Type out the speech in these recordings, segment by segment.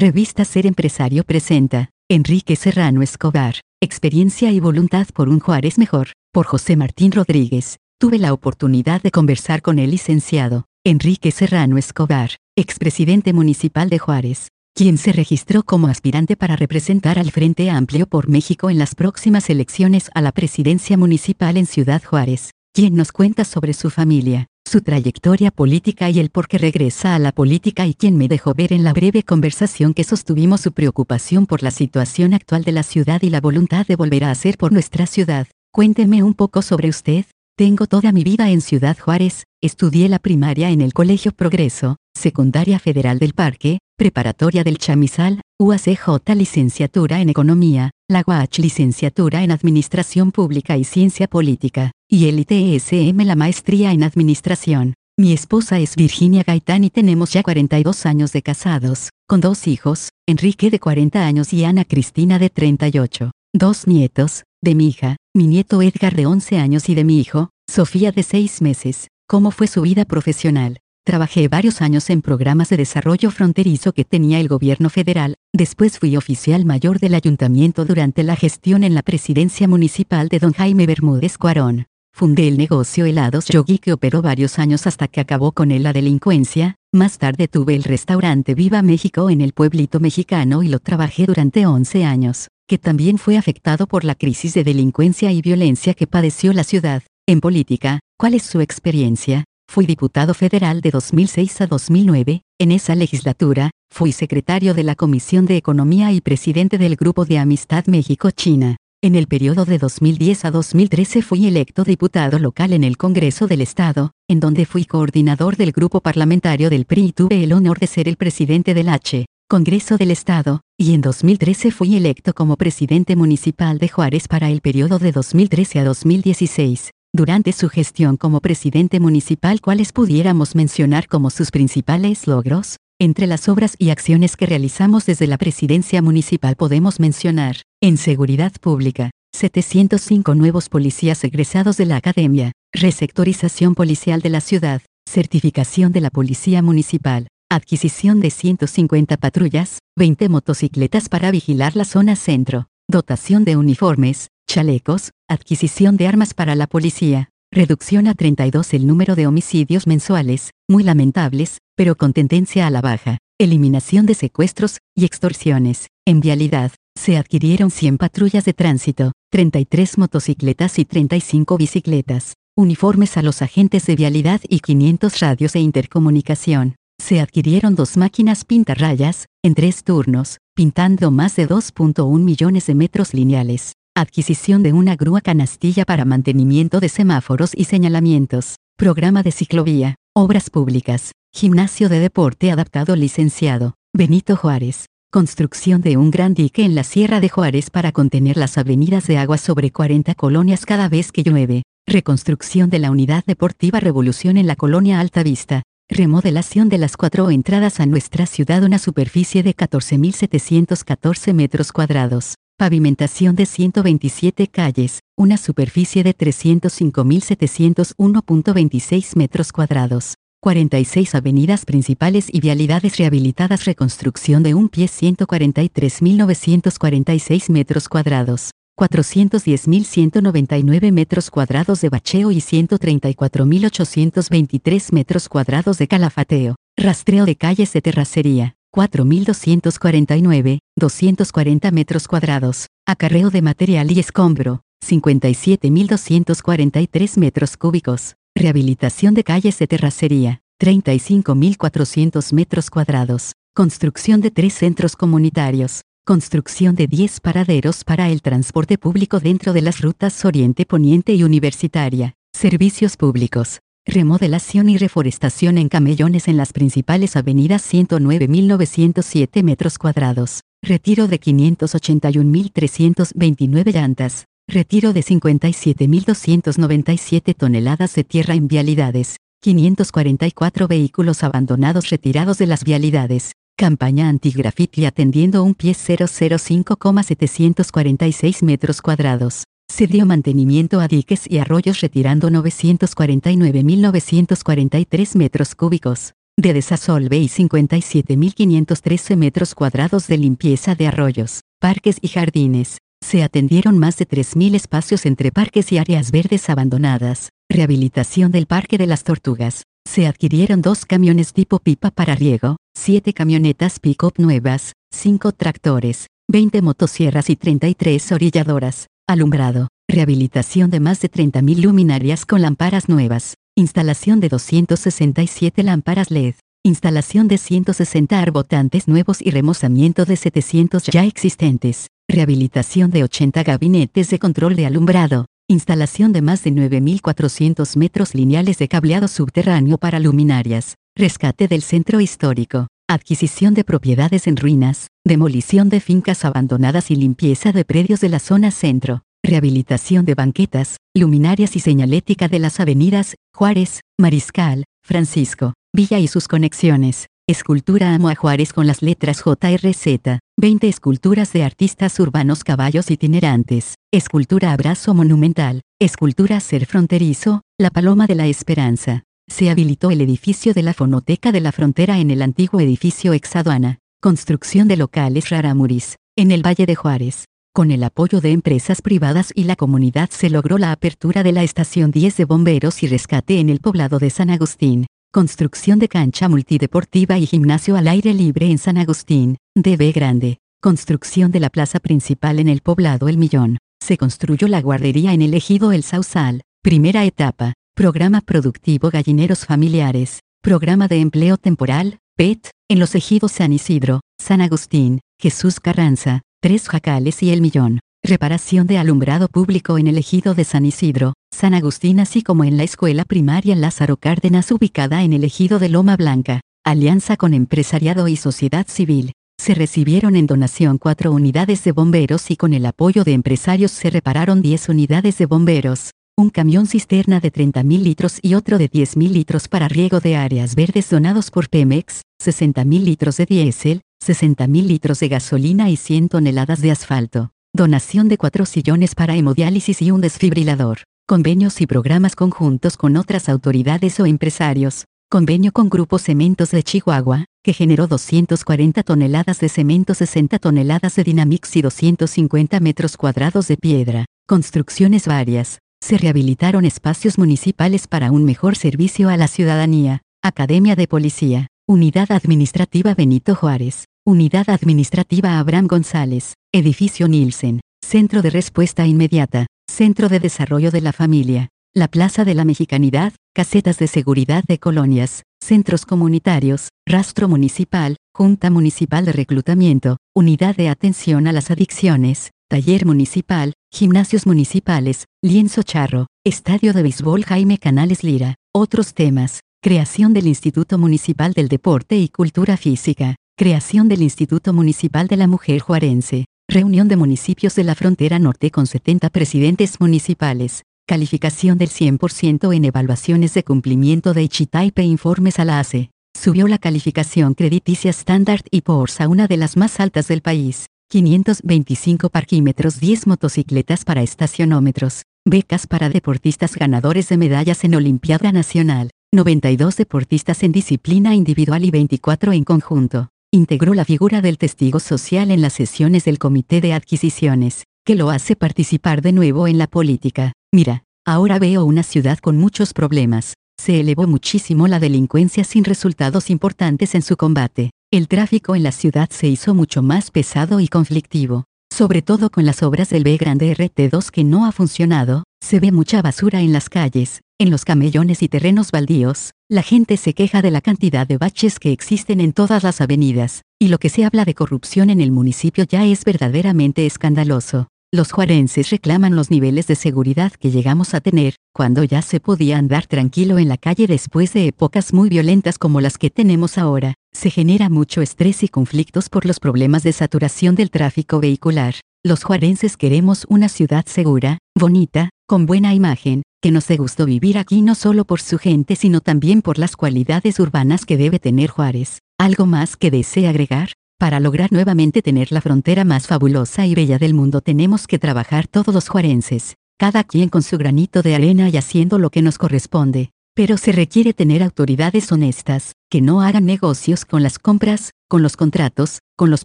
Revista Ser Empresario presenta, Enrique Serrano Escobar, Experiencia y Voluntad por un Juárez Mejor, por José Martín Rodríguez. Tuve la oportunidad de conversar con el licenciado, Enrique Serrano Escobar, expresidente municipal de Juárez, quien se registró como aspirante para representar al Frente Amplio por México en las próximas elecciones a la presidencia municipal en Ciudad Juárez, quien nos cuenta sobre su familia, su trayectoria política y el por qué regresa a la política y quien me dejó ver en la breve conversación que sostuvimos su preocupación por la situación actual de la ciudad y la voluntad de volver a hacer por nuestra ciudad. Cuénteme un poco sobre usted. Tengo toda mi vida en Ciudad Juárez, estudié la primaria en el Colegio Progreso, secundaria federal del Parque, preparatoria del Chamizal, UACJ licenciatura en Economía, la UACH licenciatura en Administración Pública y Ciencia Política, y el ITSM la maestría en Administración. Mi esposa es Virginia Gaitán y tenemos ya 42 años de casados, con dos hijos, Enrique de 40 años y Ana Cristina de 38. Dos nietos, de mi hija, mi nieto Edgar de 11 años y de mi hijo, Sofía de 6 meses. ¿Cómo fue su vida profesional? Trabajé varios años en programas de desarrollo fronterizo que tenía el gobierno federal, después fui oficial mayor del ayuntamiento durante la gestión en la presidencia municipal de don Jaime Bermúdez Cuarón. Fundé el negocio Helados Yogi que operó varios años hasta que acabó con él la delincuencia, más tarde tuve el restaurante Viva México en el pueblito mexicano y lo trabajé durante 11 años, que también fue afectado por la crisis de delincuencia y violencia que padeció la ciudad. En política, ¿cuál es su experiencia? Fui diputado federal de 2006 a 2009, en esa legislatura, fui secretario de la Comisión de Economía y presidente del Grupo de Amistad México-China. En el periodo de 2010 a 2013 fui electo diputado local en el Congreso del Estado, en donde fui coordinador del grupo parlamentario del PRI y tuve el honor de ser el presidente del H. Congreso del Estado, y en 2013 fui electo como presidente municipal de Juárez para el periodo de 2013 a 2016. Durante su gestión como presidente municipal, ¿cuáles pudiéramos mencionar como sus principales logros? Entre las obras y acciones que realizamos desde la presidencia municipal podemos mencionar, en seguridad pública, 705 nuevos policías egresados de la academia, resectorización policial de la ciudad, certificación de la policía municipal, adquisición de 150 patrullas, 20 motocicletas para vigilar la zona centro, dotación de uniformes, chalecos, adquisición de armas para la policía, reducción a 32 el número de homicidios mensuales, muy lamentables, pero con tendencia a la baja, eliminación de secuestros y extorsiones. En vialidad, se adquirieron 100 patrullas de tránsito, 33 motocicletas y 35 bicicletas, uniformes a los agentes de vialidad y 500 radios de intercomunicación. Se adquirieron dos máquinas pintarrayas, en tres turnos, pintando más de 2.1 millones de metros lineales adquisición de una grúa canastilla para mantenimiento de semáforos y señalamientos, programa de ciclovía, obras públicas, gimnasio de deporte adaptado licenciado, Benito Juárez, construcción de un gran dique en la Sierra de Juárez para contener las avenidas de agua sobre 40 colonias cada vez que llueve, reconstrucción de la unidad deportiva Revolución en la colonia Alta Vista, remodelación de las cuatro entradas a nuestra ciudad una superficie de 14.714 metros cuadrados, Pavimentación de 127 calles, una superficie de 305.701.26 metros cuadrados. 46 avenidas principales y vialidades rehabilitadas reconstrucción de un pie 143.946 metros cuadrados, 410.199 metros cuadrados de bacheo y 134.823 metros cuadrados de calafateo, rastreo de calles de terracería, 4.249, 240 metros cuadrados, acarreo de material y escombro, 57.243 metros cúbicos, rehabilitación de calles de terracería, 35.400 metros cuadrados, construcción de tres centros comunitarios, construcción de 10 paraderos para el transporte público dentro de las rutas Oriente Poniente y Universitaria, servicios públicos, remodelación y reforestación en camellones en las principales avenidas 109.907 metros cuadrados, retiro de 581.329 llantas, retiro de 57.297 toneladas de tierra en vialidades, 544 vehículos abandonados retirados de las vialidades, campaña antigrafiti atendiendo un pie 005,746 metros cuadrados, se dio mantenimiento a diques y arroyos retirando 949.943 metros cúbicos. de desasolve y 57.513 metros cuadrados de limpieza de arroyos, parques y jardines. Se atendieron más de 3.000 espacios entre parques y áreas verdes abandonadas. Rehabilitación del Parque de las Tortugas. Se adquirieron dos camiones tipo pipa para riego, siete camionetas pick-up nuevas, cinco tractores, 20 motosierras y 33 orilladoras. Alumbrado. Rehabilitación de más de 30.000 luminarias con lámparas nuevas. Instalación de 267 lámparas LED. Instalación de 160 arbotantes nuevos y remozamiento de 700 ya existentes. Rehabilitación de 80 gabinetes de control de alumbrado. Instalación de más de 9.400 metros lineales de cableado subterráneo para luminarias. Rescate del centro histórico. Adquisición de propiedades en ruinas. Demolición de fincas abandonadas y limpieza de predios de la zona centro. Rehabilitación de banquetas, luminarias y señalética de las avenidas Juárez, Mariscal, Francisco, Villa y sus conexiones. Escultura Amo a Juárez con las letras JRZ. 20 esculturas de artistas urbanos caballos itinerantes. Escultura Abrazo Monumental. Escultura Ser Fronterizo, La Paloma de la Esperanza. Se habilitó el edificio de la Fonoteca de la Frontera en el antiguo edificio Exaduana. Construcción de locales Raramuris, en el Valle de Juárez. Con el apoyo de empresas privadas y la comunidad se logró la apertura de la estación 10 de bomberos y rescate en el poblado de San Agustín. Construcción de cancha multideportiva y gimnasio al aire libre en San Agustín, DB Grande. Construcción de la plaza principal en el poblado El Millón. Se construyó la guardería en el ejido El Sausal. Primera etapa. Programa productivo Gallineros Familiares. Programa de empleo temporal, PET, en los ejidos San Isidro, San Agustín, Jesús Carranza, Tres Jacales y El Millón. Reparación de alumbrado público en el ejido de San Isidro, San Agustín así como en la escuela primaria Lázaro Cárdenas ubicada en el ejido de Loma Blanca. Alianza con empresariado y sociedad civil. Se recibieron en donación cuatro unidades de bomberos y con el apoyo de empresarios se repararon 10 unidades de bomberos, un camión cisterna de 30.000 litros y otro de 10.000 litros para riego de áreas verdes donados por Pemex, 60.000 litros de diésel, 60.000 litros de gasolina y 100 toneladas de asfalto. Donación de cuatro sillones para hemodiálisis y un desfibrilador. Convenios y programas conjuntos con otras autoridades o empresarios. Convenio con Grupo Cementos de Chihuahua, que generó 240 toneladas de cemento, 60 toneladas de Dinamix y 250 metros cuadrados de piedra. Construcciones varias. Se rehabilitaron espacios municipales para un mejor servicio a la ciudadanía. Academia de Policía. Unidad Administrativa Benito Juárez. Unidad Administrativa Abraham González, Edificio Nielsen, Centro de Respuesta Inmediata, Centro de Desarrollo de la Familia, la Plaza de la Mexicanidad, Casetas de Seguridad de Colonias, Centros Comunitarios, Rastro Municipal, Junta Municipal de Reclutamiento, Unidad de Atención a las Adicciones, Taller Municipal, Gimnasios Municipales, Lienzo Charro, Estadio de Béisbol Jaime Canales Lira, otros temas, creación del Instituto Municipal del Deporte y Cultura Física, Creación del Instituto Municipal de la Mujer Juarense. Reunión de municipios de la frontera norte con 70 presidentes municipales. Calificación del 100% en evaluaciones de cumplimiento de Ichitaipe informes a la ACE. Subió la calificación crediticia Standard y Poor's a una de las más altas del país. 525 parquímetros 10 motocicletas para estacionómetros. Becas para deportistas ganadores de medallas en Olimpiada Nacional. 92 deportistas en disciplina individual y 24 en conjunto integró la figura del testigo social en las sesiones del Comité de Adquisiciones, que lo hace participar de nuevo en la política. Mira, ahora veo una ciudad con muchos problemas. Se elevó muchísimo la delincuencia sin resultados importantes en su combate. El tráfico en la ciudad se hizo mucho más pesado y conflictivo. Sobre todo con las obras del B Grande RT2 que no ha funcionado, se ve mucha basura en las calles, en los camellones y terrenos baldíos, la gente se queja de la cantidad de baches que existen en todas las avenidas, y lo que se habla de corrupción en el municipio ya es verdaderamente escandaloso. Los juarenses reclaman los niveles de seguridad que llegamos a tener, cuando ya se podía andar tranquilo en la calle después de épocas muy violentas como las que tenemos ahora. Se genera mucho estrés y conflictos por los problemas de saturación del tráfico vehicular. Los juarenses queremos una ciudad segura, bonita, con buena imagen, que nos dé gusto vivir aquí no solo por su gente sino también por las cualidades urbanas que debe tener Juárez. ¿Algo más que desee agregar? Para lograr nuevamente tener la frontera más fabulosa y bella del mundo tenemos que trabajar todos los juarenses, cada quien con su granito de arena y haciendo lo que nos corresponde. Pero se requiere tener autoridades honestas, que no hagan negocios con las compras, con los contratos, con los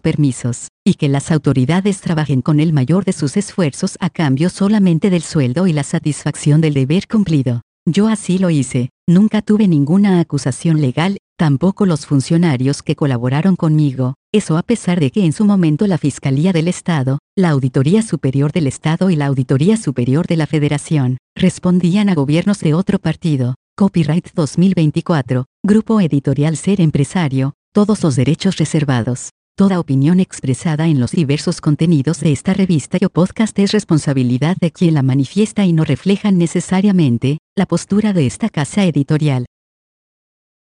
permisos, y que las autoridades trabajen con el mayor de sus esfuerzos a cambio solamente del sueldo y la satisfacción del deber cumplido. Yo así lo hice, nunca tuve ninguna acusación legal, tampoco los funcionarios que colaboraron conmigo, eso a pesar de que en su momento la Fiscalía del Estado, la Auditoría Superior del Estado y la Auditoría Superior de la Federación, respondían a gobiernos de otro partido. Copyright 2024, Grupo Editorial Ser Empresario, todos los derechos reservados. Toda opinión expresada en los diversos contenidos de esta revista o podcast es responsabilidad de quien la manifiesta y no reflejan necesariamente la postura de esta casa editorial.